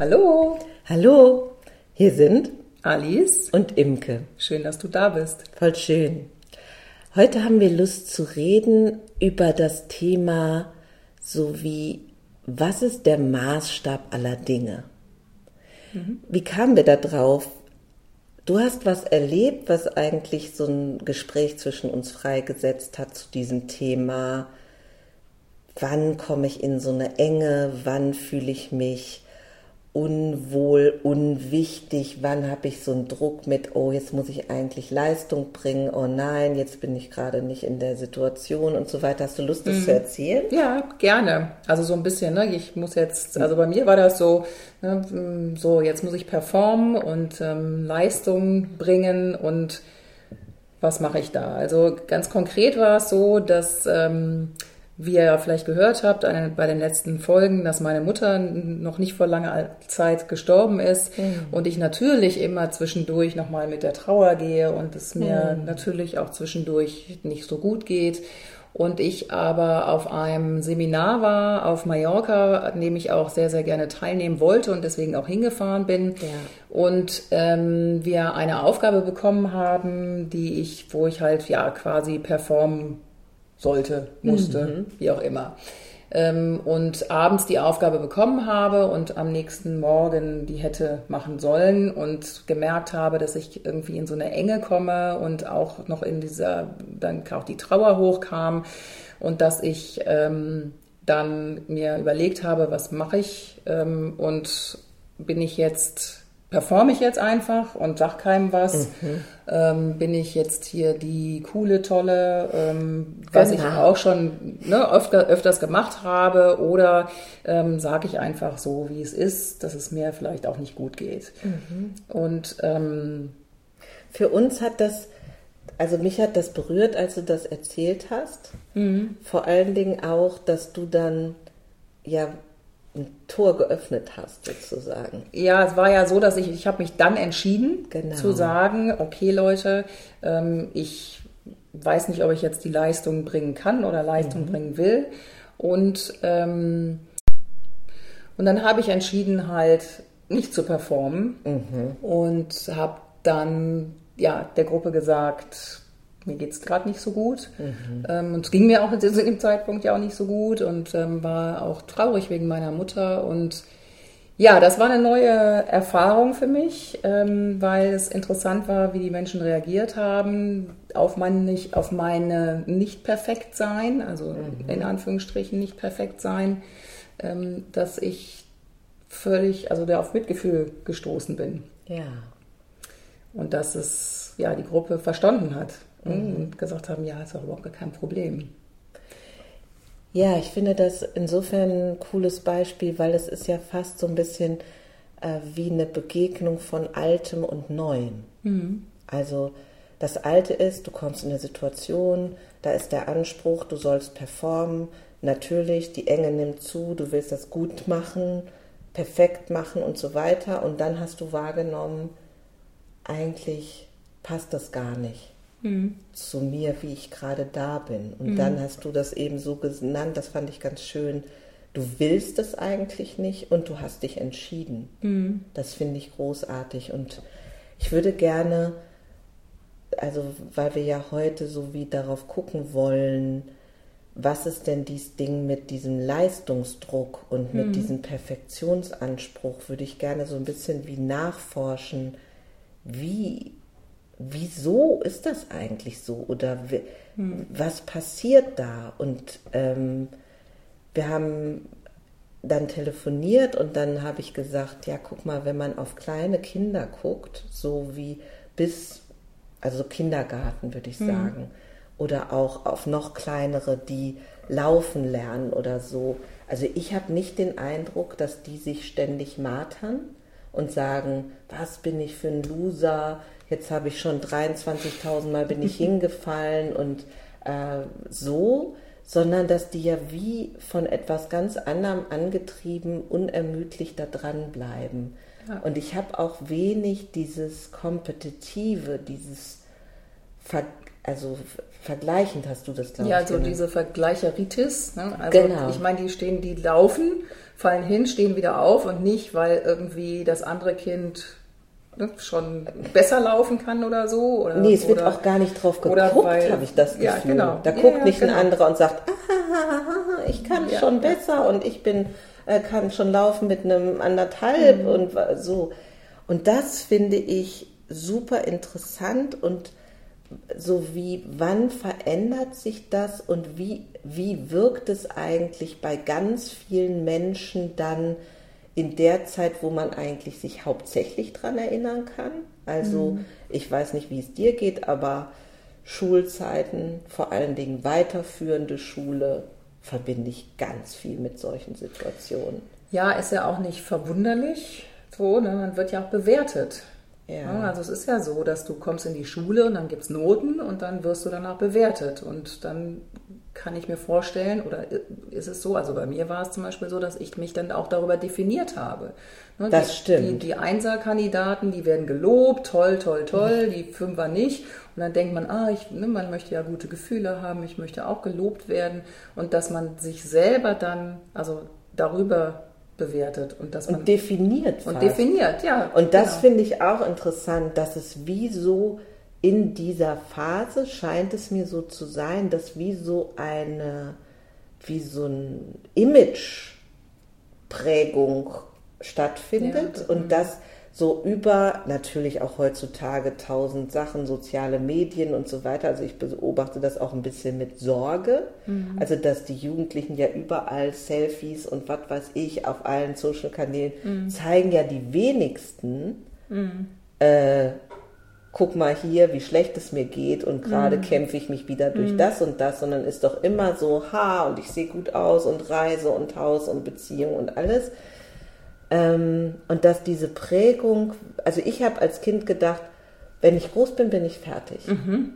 Hallo. Hallo, hier sind Alice und Imke. Schön, dass du da bist. Voll schön. Heute haben wir Lust zu reden über das Thema so wie, was ist der Maßstab aller Dinge? Mhm. Wie kamen wir da drauf? Du hast was erlebt, was eigentlich so ein Gespräch zwischen uns freigesetzt hat zu diesem Thema. Wann komme ich in so eine Enge? Wann fühle ich mich unwohl, unwichtig, wann habe ich so einen Druck mit, oh, jetzt muss ich eigentlich Leistung bringen, oh nein, jetzt bin ich gerade nicht in der Situation und so weiter. Hast du Lust, das mhm. zu erzählen? Ja, gerne. Also so ein bisschen, ne? Ich muss jetzt, also bei mir war das so, ne, so jetzt muss ich performen und ähm, Leistung bringen und was mache ich da? Also ganz konkret war es so, dass ähm, wie ihr ja vielleicht gehört habt bei den letzten Folgen, dass meine Mutter noch nicht vor langer Zeit gestorben ist mhm. und ich natürlich immer zwischendurch nochmal mit der Trauer gehe und es mir mhm. natürlich auch zwischendurch nicht so gut geht. Und ich aber auf einem Seminar war auf Mallorca, an dem ich auch sehr, sehr gerne teilnehmen wollte und deswegen auch hingefahren bin. Ja. Und ähm, wir eine Aufgabe bekommen haben, die ich, wo ich halt ja quasi performen sollte, musste, mhm. wie auch immer. Ähm, und abends die Aufgabe bekommen habe und am nächsten Morgen die hätte machen sollen und gemerkt habe, dass ich irgendwie in so eine Enge komme und auch noch in dieser, dann auch die Trauer hochkam und dass ich ähm, dann mir überlegt habe, was mache ich ähm, und bin ich jetzt performe ich jetzt einfach und sag keinem was. Mhm. Ähm, bin ich jetzt hier die coole, tolle, ähm, was genau. ich auch schon ne, öfter, öfters gemacht habe, oder ähm, sage ich einfach so, wie es ist, dass es mir vielleicht auch nicht gut geht. Mhm. Und ähm, für uns hat das, also mich hat das berührt, als du das erzählt hast. Mhm. Vor allen Dingen auch, dass du dann ja ein Tor geöffnet hast, sozusagen. Ja, es war ja so, dass ich, ich habe mich dann entschieden genau. zu sagen, okay Leute, ähm, ich weiß nicht, ob ich jetzt die Leistung bringen kann oder Leistung mhm. bringen will. Und, ähm, und dann habe ich entschieden, halt nicht zu performen mhm. und habe dann ja, der Gruppe gesagt, mir geht es gerade nicht so gut. Mhm. Ähm, und es ging mir auch zu dem Zeitpunkt ja auch nicht so gut und ähm, war auch traurig wegen meiner Mutter. Und ja, das war eine neue Erfahrung für mich, ähm, weil es interessant war, wie die Menschen reagiert haben auf, mein nicht, auf meine Nicht-Perfekt-Sein, also mhm. in Anführungsstrichen Nicht-Perfekt-Sein, ähm, dass ich völlig, also der auf Mitgefühl gestoßen bin. Ja. Und dass es ja die Gruppe verstanden hat mhm. und gesagt haben, ja, ist auch überhaupt kein Problem. Ja, ich finde das insofern ein cooles Beispiel, weil es ist ja fast so ein bisschen äh, wie eine Begegnung von Altem und Neuem. Mhm. Also das Alte ist, du kommst in eine Situation, da ist der Anspruch, du sollst performen. Natürlich, die Enge nimmt zu, du willst das gut machen, perfekt machen und so weiter. Und dann hast du wahrgenommen, eigentlich passt das gar nicht mhm. zu mir, wie ich gerade da bin. Und mhm. dann hast du das eben so genannt, das fand ich ganz schön. Du willst es eigentlich nicht und du hast dich entschieden. Mhm. Das finde ich großartig. Und ich würde gerne, also weil wir ja heute so wie darauf gucken wollen, was ist denn dieses Ding mit diesem Leistungsdruck und mit mhm. diesem Perfektionsanspruch, würde ich gerne so ein bisschen wie nachforschen, wie wieso ist das eigentlich so oder hm. was passiert da? Und ähm, wir haben dann telefoniert und dann habe ich gesagt, ja, guck mal, wenn man auf kleine Kinder guckt, so wie bis, also Kindergarten würde ich hm. sagen, oder auch auf noch kleinere, die laufen lernen oder so. Also ich habe nicht den Eindruck, dass die sich ständig martern und sagen, was bin ich für ein Loser, jetzt habe ich schon 23.000 Mal bin ich hingefallen und äh, so, sondern dass die ja wie von etwas ganz anderem angetrieben, unermüdlich da dranbleiben. Ja. Und ich habe auch wenig dieses Kompetitive, dieses Ver also vergleichend hast du das, glaube ja, ich. Ja, so genannt. diese Vergleicheritis. Ne? Also genau. ich meine, die stehen, die laufen, fallen hin, stehen wieder auf und nicht, weil irgendwie das andere Kind ne, schon besser laufen kann oder so. Oder, nee, es wird auch gar nicht drauf geguckt, habe ich das Gefühl. Ja, genau. Da guckt ja, nicht genau. ein anderer und sagt, ah, ich kann ja, schon besser und ich bin, äh, kann schon laufen mit einem anderthalb mhm. und so. Und das finde ich super interessant und so wie, wann verändert sich das und wie, wie wirkt es eigentlich bei ganz vielen Menschen dann in der Zeit, wo man eigentlich sich hauptsächlich daran erinnern kann? Also mhm. ich weiß nicht, wie es dir geht, aber Schulzeiten, vor allen Dingen weiterführende Schule, verbinde ich ganz viel mit solchen Situationen. Ja, ist ja auch nicht verwunderlich. So, ne? man wird ja auch bewertet. Ja. Also es ist ja so, dass du kommst in die Schule und dann gibt es Noten und dann wirst du danach bewertet. Und dann kann ich mir vorstellen, oder ist es so, also bei mir war es zum Beispiel so, dass ich mich dann auch darüber definiert habe. Ne, das die, stimmt. Die, die Einser-Kandidaten, die werden gelobt, toll, toll, toll, mhm. die Fünfer nicht. Und dann denkt man, ah, ich, ne, man möchte ja gute Gefühle haben, ich möchte auch gelobt werden. Und dass man sich selber dann, also darüber bewertet und dass man und definiert und definiert ja und das genau. finde ich auch interessant dass es wie so in dieser Phase scheint es mir so zu sein dass wie so eine wie so ein Image Prägung stattfindet ja, und dass so über natürlich auch heutzutage tausend Sachen, soziale Medien und so weiter. Also ich beobachte das auch ein bisschen mit Sorge. Mhm. Also dass die Jugendlichen ja überall Selfies und was weiß ich auf allen Social-Kanälen mhm. zeigen ja die wenigsten. Mhm. Äh, guck mal hier, wie schlecht es mir geht und gerade mhm. kämpfe ich mich wieder durch mhm. das und das, sondern ist doch immer so, ha, und ich sehe gut aus und Reise und Haus und Beziehung und alles. Ähm, und dass diese Prägung, also ich habe als Kind gedacht, wenn ich groß bin, bin ich fertig. Mhm.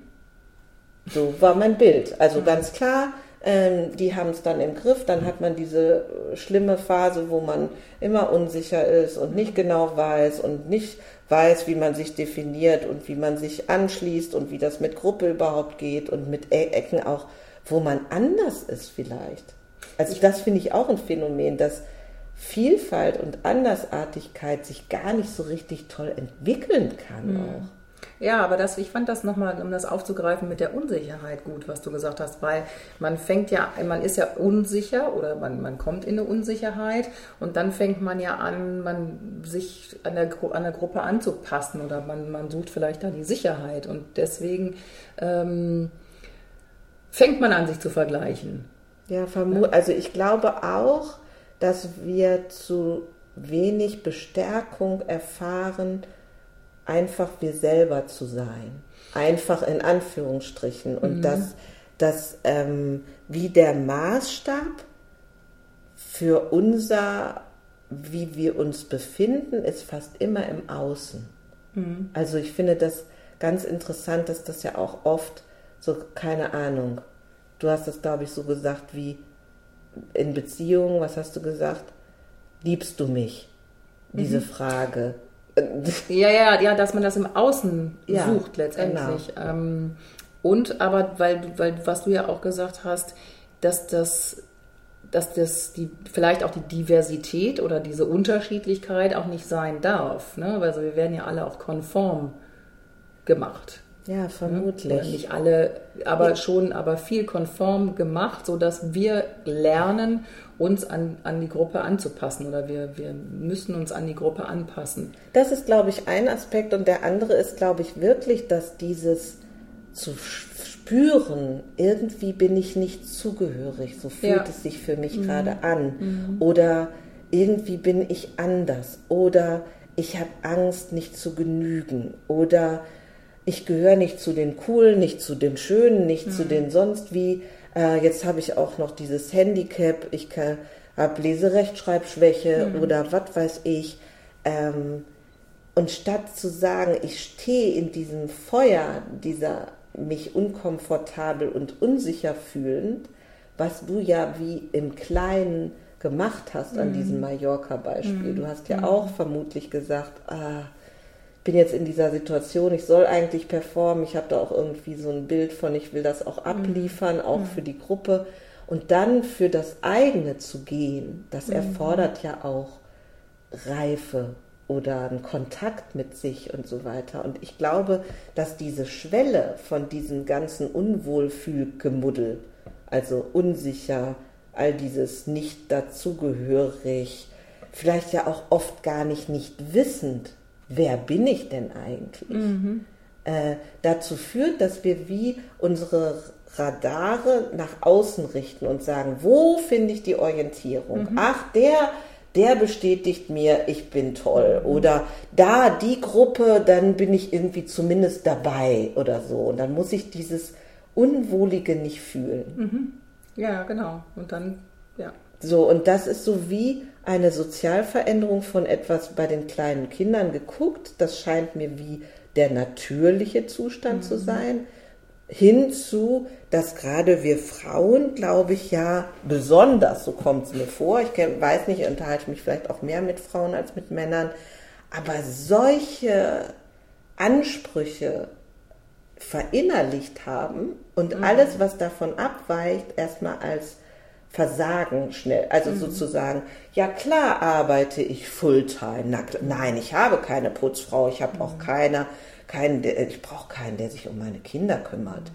So war mein Bild. Also mhm. ganz klar, ähm, die haben es dann im Griff. Dann hat man diese schlimme Phase, wo man immer unsicher ist und nicht genau weiß und nicht weiß, wie man sich definiert und wie man sich anschließt und wie das mit Gruppe überhaupt geht und mit e Ecken auch, wo man anders ist vielleicht. Also das finde ich auch ein Phänomen, dass Vielfalt und Andersartigkeit sich gar nicht so richtig toll entwickeln kann mhm. auch. Ja, aber das, ich fand das nochmal, um das aufzugreifen, mit der Unsicherheit gut, was du gesagt hast, weil man fängt ja, man ist ja unsicher oder man, man kommt in eine Unsicherheit und dann fängt man ja an, man sich an der, an der Gruppe anzupassen oder man, man sucht vielleicht da die Sicherheit und deswegen ähm, fängt man an, sich zu vergleichen. Ja, also ich glaube auch, dass wir zu wenig Bestärkung erfahren, einfach wir selber zu sein. Einfach in Anführungsstrichen. Und mhm. dass, dass ähm, wie der Maßstab für unser, wie wir uns befinden, ist fast immer im Außen. Mhm. Also ich finde das ganz interessant, dass das ja auch oft so, keine Ahnung, du hast es, glaube ich, so gesagt wie, in Beziehungen, was hast du gesagt? Liebst du mich? Diese mhm. Frage. Ja, ja, ja, dass man das im Außen ja, sucht letztendlich. Genau. Ähm, und aber, weil, weil, was du ja auch gesagt hast, dass das, dass das die, vielleicht auch die Diversität oder diese Unterschiedlichkeit auch nicht sein darf. Ne? Also wir werden ja alle auch konform gemacht. Ja, vermutlich. Ja, nicht alle, aber ja. schon, aber viel konform gemacht, sodass wir lernen, uns an, an die Gruppe anzupassen oder wir, wir müssen uns an die Gruppe anpassen. Das ist, glaube ich, ein Aspekt und der andere ist, glaube ich, wirklich, dass dieses zu spüren, irgendwie bin ich nicht zugehörig, so fühlt ja. es sich für mich mhm. gerade an. Mhm. Oder irgendwie bin ich anders. Oder ich habe Angst, nicht zu genügen. Oder ich gehöre nicht zu den coolen, nicht zu den schönen, nicht mhm. zu den sonst wie. Äh, jetzt habe ich auch noch dieses Handicap, ich habe Leserechtschreibschwäche mhm. oder was weiß ich. Ähm, und statt zu sagen, ich stehe in diesem Feuer dieser mich unkomfortabel und unsicher fühlend, was du ja wie im Kleinen gemacht hast an mhm. diesem Mallorca-Beispiel. Mhm. Du hast ja mhm. auch vermutlich gesagt, ah, bin jetzt in dieser Situation, ich soll eigentlich performen, ich habe da auch irgendwie so ein Bild von, ich will das auch abliefern, auch mhm. für die Gruppe. Und dann für das eigene zu gehen, das mhm. erfordert ja auch Reife oder einen Kontakt mit sich und so weiter. Und ich glaube, dass diese Schwelle von diesem ganzen Unwohlfühlgemuddel, also unsicher, all dieses nicht dazugehörig, vielleicht ja auch oft gar nicht nicht wissend, wer bin ich denn eigentlich, mhm. äh, dazu führt, dass wir wie unsere Radare nach außen richten und sagen, wo finde ich die Orientierung? Mhm. Ach, der, der bestätigt mir, ich bin toll. Mhm. Oder da, die Gruppe, dann bin ich irgendwie zumindest dabei oder so. Und dann muss ich dieses Unwohlige nicht fühlen. Mhm. Ja, genau. Und dann, ja. So, und das ist so wie eine Sozialveränderung von etwas bei den kleinen Kindern geguckt. Das scheint mir wie der natürliche Zustand mhm. zu sein. Hinzu, dass gerade wir Frauen, glaube ich, ja besonders, so kommt es mir vor, ich weiß nicht, ich unterhalte mich vielleicht auch mehr mit Frauen als mit Männern, aber solche Ansprüche verinnerlicht haben und mhm. alles, was davon abweicht, erstmal als Versagen schnell. Also mhm. sozusagen, ja klar arbeite ich Fulltime. Na, nein, ich habe keine Putzfrau, ich habe mhm. auch keine, keinen, ich brauche keinen, der sich um meine Kinder kümmert.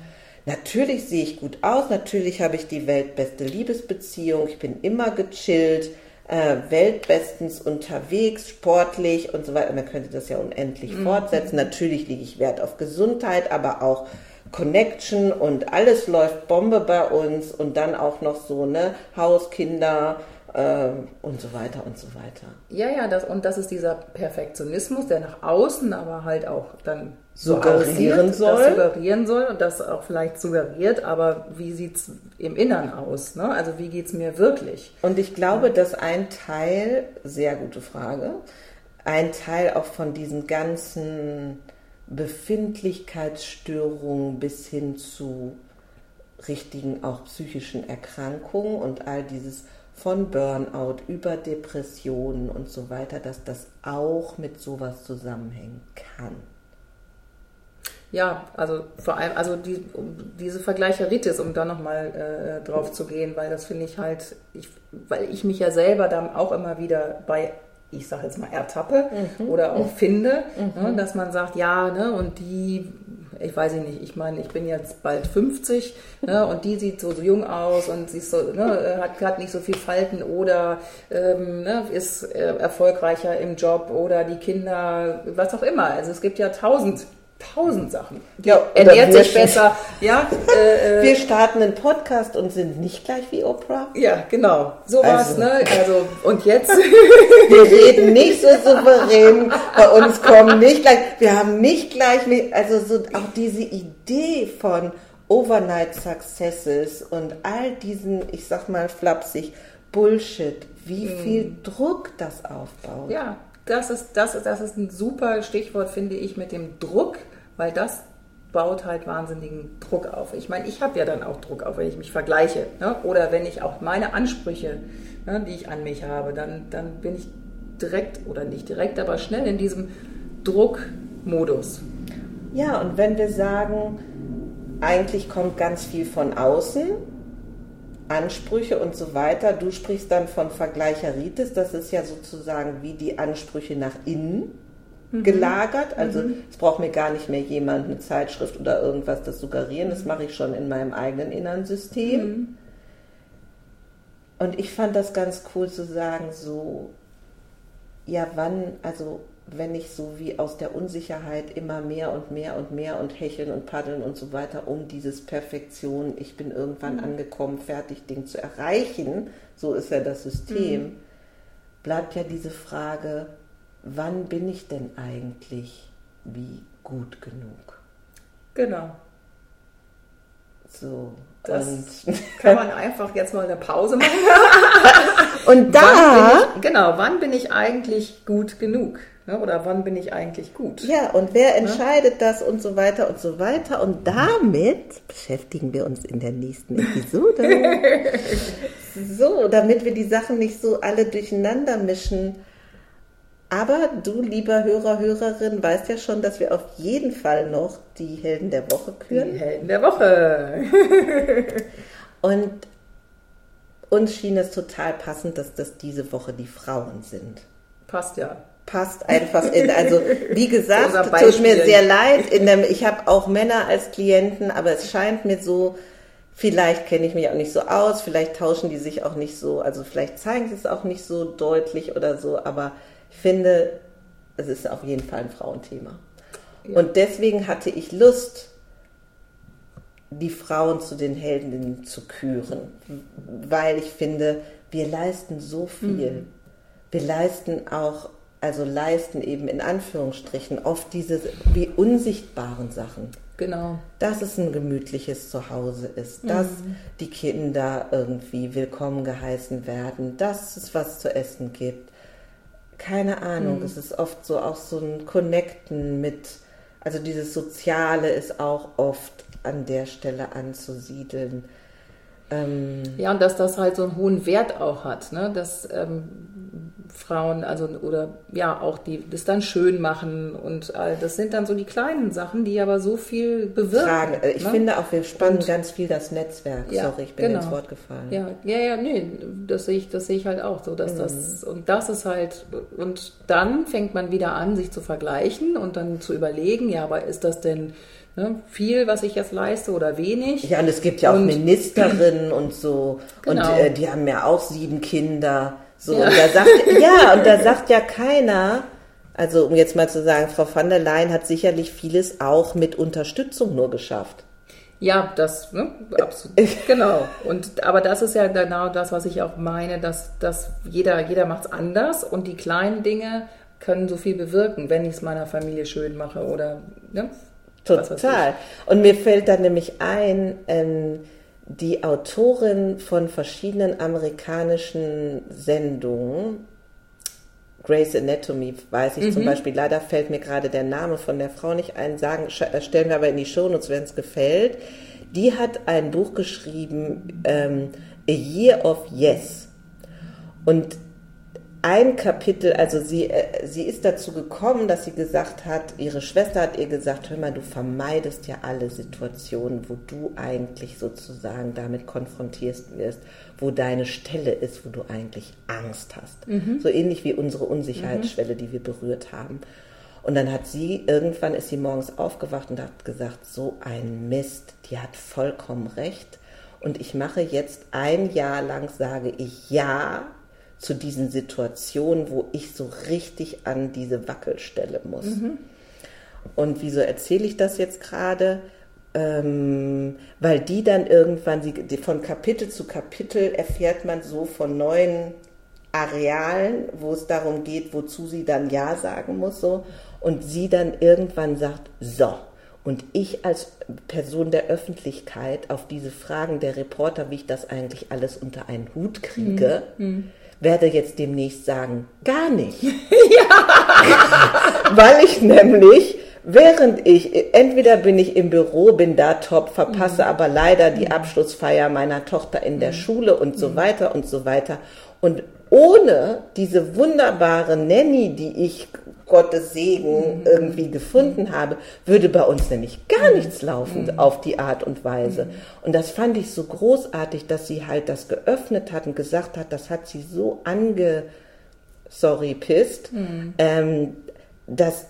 Natürlich sehe ich gut aus, natürlich habe ich die weltbeste Liebesbeziehung, ich bin immer gechillt, äh, weltbestens unterwegs, sportlich und so weiter. Man könnte das ja unendlich mhm. fortsetzen. Natürlich lege ich Wert auf Gesundheit, aber auch Connection und alles läuft Bombe bei uns und dann auch noch so, ne, Haus, Kinder äh, und so weiter und so weiter. Ja, ja, das, und das ist dieser Perfektionismus, der nach außen aber halt auch dann suggerieren so soll. Das suggerieren soll und das auch vielleicht suggeriert, aber wie sieht es im Innern aus? Ne? Also wie geht es mir wirklich? Und ich glaube, dass ein Teil, sehr gute Frage, ein Teil auch von diesen ganzen Befindlichkeitsstörungen bis hin zu richtigen auch psychischen Erkrankungen und all dieses von Burnout über Depressionen und so weiter, dass das auch mit sowas zusammenhängen kann. Ja, also vor allem, also die, um diese Vergleicheritis, um da nochmal äh, drauf zu gehen, weil das finde ich halt, ich, weil ich mich ja selber da auch immer wieder bei ich sage jetzt mal, ertappe mhm. oder auch finde, mhm. ne, dass man sagt, ja, ne, und die, ich weiß nicht, ich meine, ich bin jetzt bald 50 ne, und die sieht so, so jung aus und sie ist so, ne, hat, hat nicht so viel Falten oder ähm, ne, ist äh, erfolgreicher im Job oder die Kinder, was auch immer. Also es gibt ja tausend tausend Sachen. Die ja, ernährt sich besser. Ja, äh, äh, wir starten einen Podcast und sind nicht gleich wie Oprah. Ja, genau. So was, also. ne? Also, und jetzt? wir reden nicht so souverän. Bei uns kommen nicht gleich, wir haben nicht gleich, also so auch diese Idee von Overnight Successes und all diesen, ich sag mal flapsig, Bullshit, wie hm. viel Druck das aufbaut. Ja, das ist, das, ist, das ist ein super Stichwort, finde ich, mit dem Druck, weil das baut halt wahnsinnigen Druck auf. Ich meine, ich habe ja dann auch Druck auf, wenn ich mich vergleiche. Ne? Oder wenn ich auch meine Ansprüche, ne, die ich an mich habe, dann, dann bin ich direkt oder nicht direkt, aber schnell in diesem Druckmodus. Ja, und wenn wir sagen, eigentlich kommt ganz viel von außen, Ansprüche und so weiter. Du sprichst dann von Vergleicheritis, das ist ja sozusagen wie die Ansprüche nach innen mhm. gelagert. Also mhm. es braucht mir gar nicht mehr jemand eine Zeitschrift oder irgendwas das suggerieren, das mache ich schon in meinem eigenen inneren System. Mhm. Und ich fand das ganz cool zu sagen, so, ja, wann, also wenn ich so wie aus der Unsicherheit immer mehr und mehr und mehr und hecheln und paddeln und so weiter, um dieses Perfektion, ich bin irgendwann mhm. angekommen, fertig Ding zu erreichen, so ist ja das System, mhm. bleibt ja diese Frage, wann bin ich denn eigentlich wie gut genug? Genau. So. Das kann man einfach jetzt mal eine Pause machen. und da. Ich, genau, wann bin ich eigentlich gut genug? Ne? Oder wann bin ich eigentlich gut? Ja, und wer entscheidet ne? das und so weiter und so weiter. Und damit beschäftigen wir uns in der nächsten Episode. so, damit wir die Sachen nicht so alle durcheinander mischen. Aber du, lieber Hörer, Hörerin, weißt ja schon, dass wir auf jeden Fall noch die Helden der Woche küren. Die Helden der Woche. Und uns schien es total passend, dass das diese Woche die Frauen sind. Passt ja. Passt einfach in, also wie gesagt, tut mir sehr leid. Dem, ich habe auch Männer als Klienten, aber es scheint mir so, vielleicht kenne ich mich auch nicht so aus, vielleicht tauschen die sich auch nicht so, also vielleicht zeigen sie es auch nicht so deutlich oder so, aber ich finde, es ist auf jeden Fall ein Frauenthema. Ja. Und deswegen hatte ich Lust, die Frauen zu den Heldinnen zu küren, weil ich finde, wir leisten so viel. Mhm. Wir leisten auch, also leisten eben in Anführungsstrichen oft diese wie unsichtbaren Sachen. Genau. Dass es ein gemütliches Zuhause ist, dass mhm. die Kinder irgendwie willkommen geheißen werden, dass es was zu essen gibt. Keine Ahnung, mhm. es ist oft so auch so ein Connecten mit, also dieses Soziale ist auch oft an der Stelle anzusiedeln. Ähm ja, und dass das halt so einen hohen Wert auch hat, ne? dass ähm, Frauen, also oder ja, auch die das dann schön machen und all das sind dann so die kleinen Sachen, die aber so viel bewirken. Fragen. Äh, ich ne? finde auch, wir spannen und, ganz viel das Netzwerk. Ja, Sorry, ich bin genau. ins Wort gefallen. Ja, ja, ja, nee, das sehe ich, das sehe ich halt auch so, dass mhm. das und das ist halt und dann fängt man wieder an, sich zu vergleichen und dann zu überlegen, ja, aber ist das denn Ne? Viel, was ich jetzt leiste oder wenig. Ja, und es gibt ja auch und, Ministerinnen und so. Genau. Und äh, die haben ja auch sieben Kinder. So, ja. Und da sagt, ja, und da sagt ja keiner, also um jetzt mal zu sagen, Frau van der Leyen hat sicherlich vieles auch mit Unterstützung nur geschafft. Ja, das, ne, absolut, genau. Und, aber das ist ja genau das, was ich auch meine, dass, dass jeder, jeder macht es anders und die kleinen Dinge können so viel bewirken, wenn ich es meiner Familie schön mache oder, ne, Total. Und mir fällt dann nämlich ein, ähm, die Autorin von verschiedenen amerikanischen Sendungen, Grace Anatomy, weiß ich mhm. zum Beispiel, leider fällt mir gerade der Name von der Frau nicht ein, sagen, äh, stellen wir aber in die Shownotes, wenn es gefällt. Die hat ein Buch geschrieben, ähm, A Year of Yes. Und ein Kapitel, also sie, äh, sie ist dazu gekommen, dass sie gesagt hat, ihre Schwester hat ihr gesagt, hör mal, du vermeidest ja alle Situationen, wo du eigentlich sozusagen damit konfrontiert wirst, wo deine Stelle ist, wo du eigentlich Angst hast. Mhm. So ähnlich wie unsere Unsicherheitsschwelle, mhm. die wir berührt haben. Und dann hat sie, irgendwann ist sie morgens aufgewacht und hat gesagt, so ein Mist, die hat vollkommen recht. Und ich mache jetzt ein Jahr lang, sage ich ja zu diesen Situationen, wo ich so richtig an diese Wackelstelle muss. Mhm. Und wieso erzähle ich das jetzt gerade? Ähm, weil die dann irgendwann, sie, von Kapitel zu Kapitel erfährt man so von neuen Arealen, wo es darum geht, wozu sie dann Ja sagen muss, so. Und sie dann irgendwann sagt, so. Und ich als Person der Öffentlichkeit auf diese Fragen der Reporter, wie ich das eigentlich alles unter einen Hut kriege, mhm. Werde jetzt demnächst sagen, gar nicht. ja. Weil ich nämlich, während ich, entweder bin ich im Büro, bin da top, verpasse mhm. aber leider die. Abschlussfeier meiner Tochter in der mhm. Schule und so mhm. weiter und so weiter. Und ohne diese wunderbare Nanny, die ich Gottes Segen mhm. irgendwie gefunden habe, würde bei uns nämlich gar mhm. nichts laufen mhm. auf die Art und Weise. Mhm. Und das fand ich so großartig, dass sie halt das geöffnet hat und gesagt hat, das hat sie so ange, sorry, pisst, mhm. ähm, dass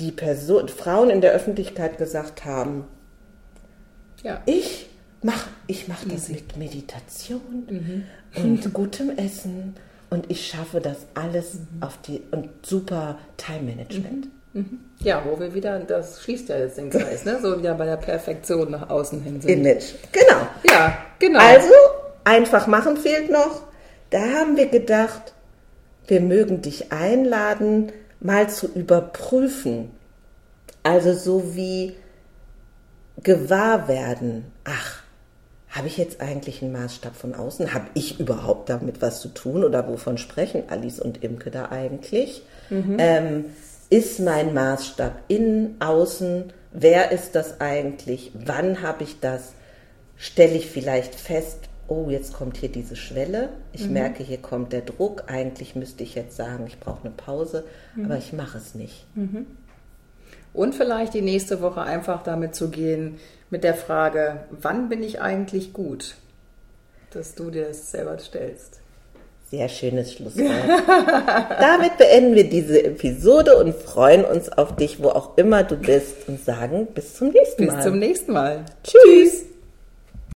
die Person, Frauen in der Öffentlichkeit gesagt haben, ja. ich mach, ich mache das mit Meditation mhm. und gutem Essen und ich schaffe das alles mhm. auf die und super Time Management. Mhm. mhm. Ja, wo wir wieder, das schließt ja jetzt den Kreis, ne? so wieder bei der Perfektion nach außen hin sind. Image, genau. Ja, genau. Also, einfach machen fehlt noch. Da haben wir gedacht, wir mögen dich einladen, mal zu überprüfen. Also so wie gewahr werden. Ach, habe ich jetzt eigentlich einen Maßstab von außen? Habe ich überhaupt damit was zu tun oder wovon sprechen Alice und Imke da eigentlich? Mhm. Ähm, ist mein Maßstab innen, außen? Wer ist das eigentlich? Wann habe ich das? Stelle ich vielleicht fest, oh, jetzt kommt hier diese Schwelle, ich mhm. merke, hier kommt der Druck, eigentlich müsste ich jetzt sagen, ich brauche eine Pause, mhm. aber ich mache es nicht. Mhm. Und vielleicht die nächste Woche einfach damit zu gehen, mit der Frage, wann bin ich eigentlich gut? Dass du dir das selber stellst. Sehr schönes Schlusswort. Damit beenden wir diese Episode und freuen uns auf dich, wo auch immer du bist und sagen bis zum nächsten Mal. Bis zum nächsten Mal. Tschüss.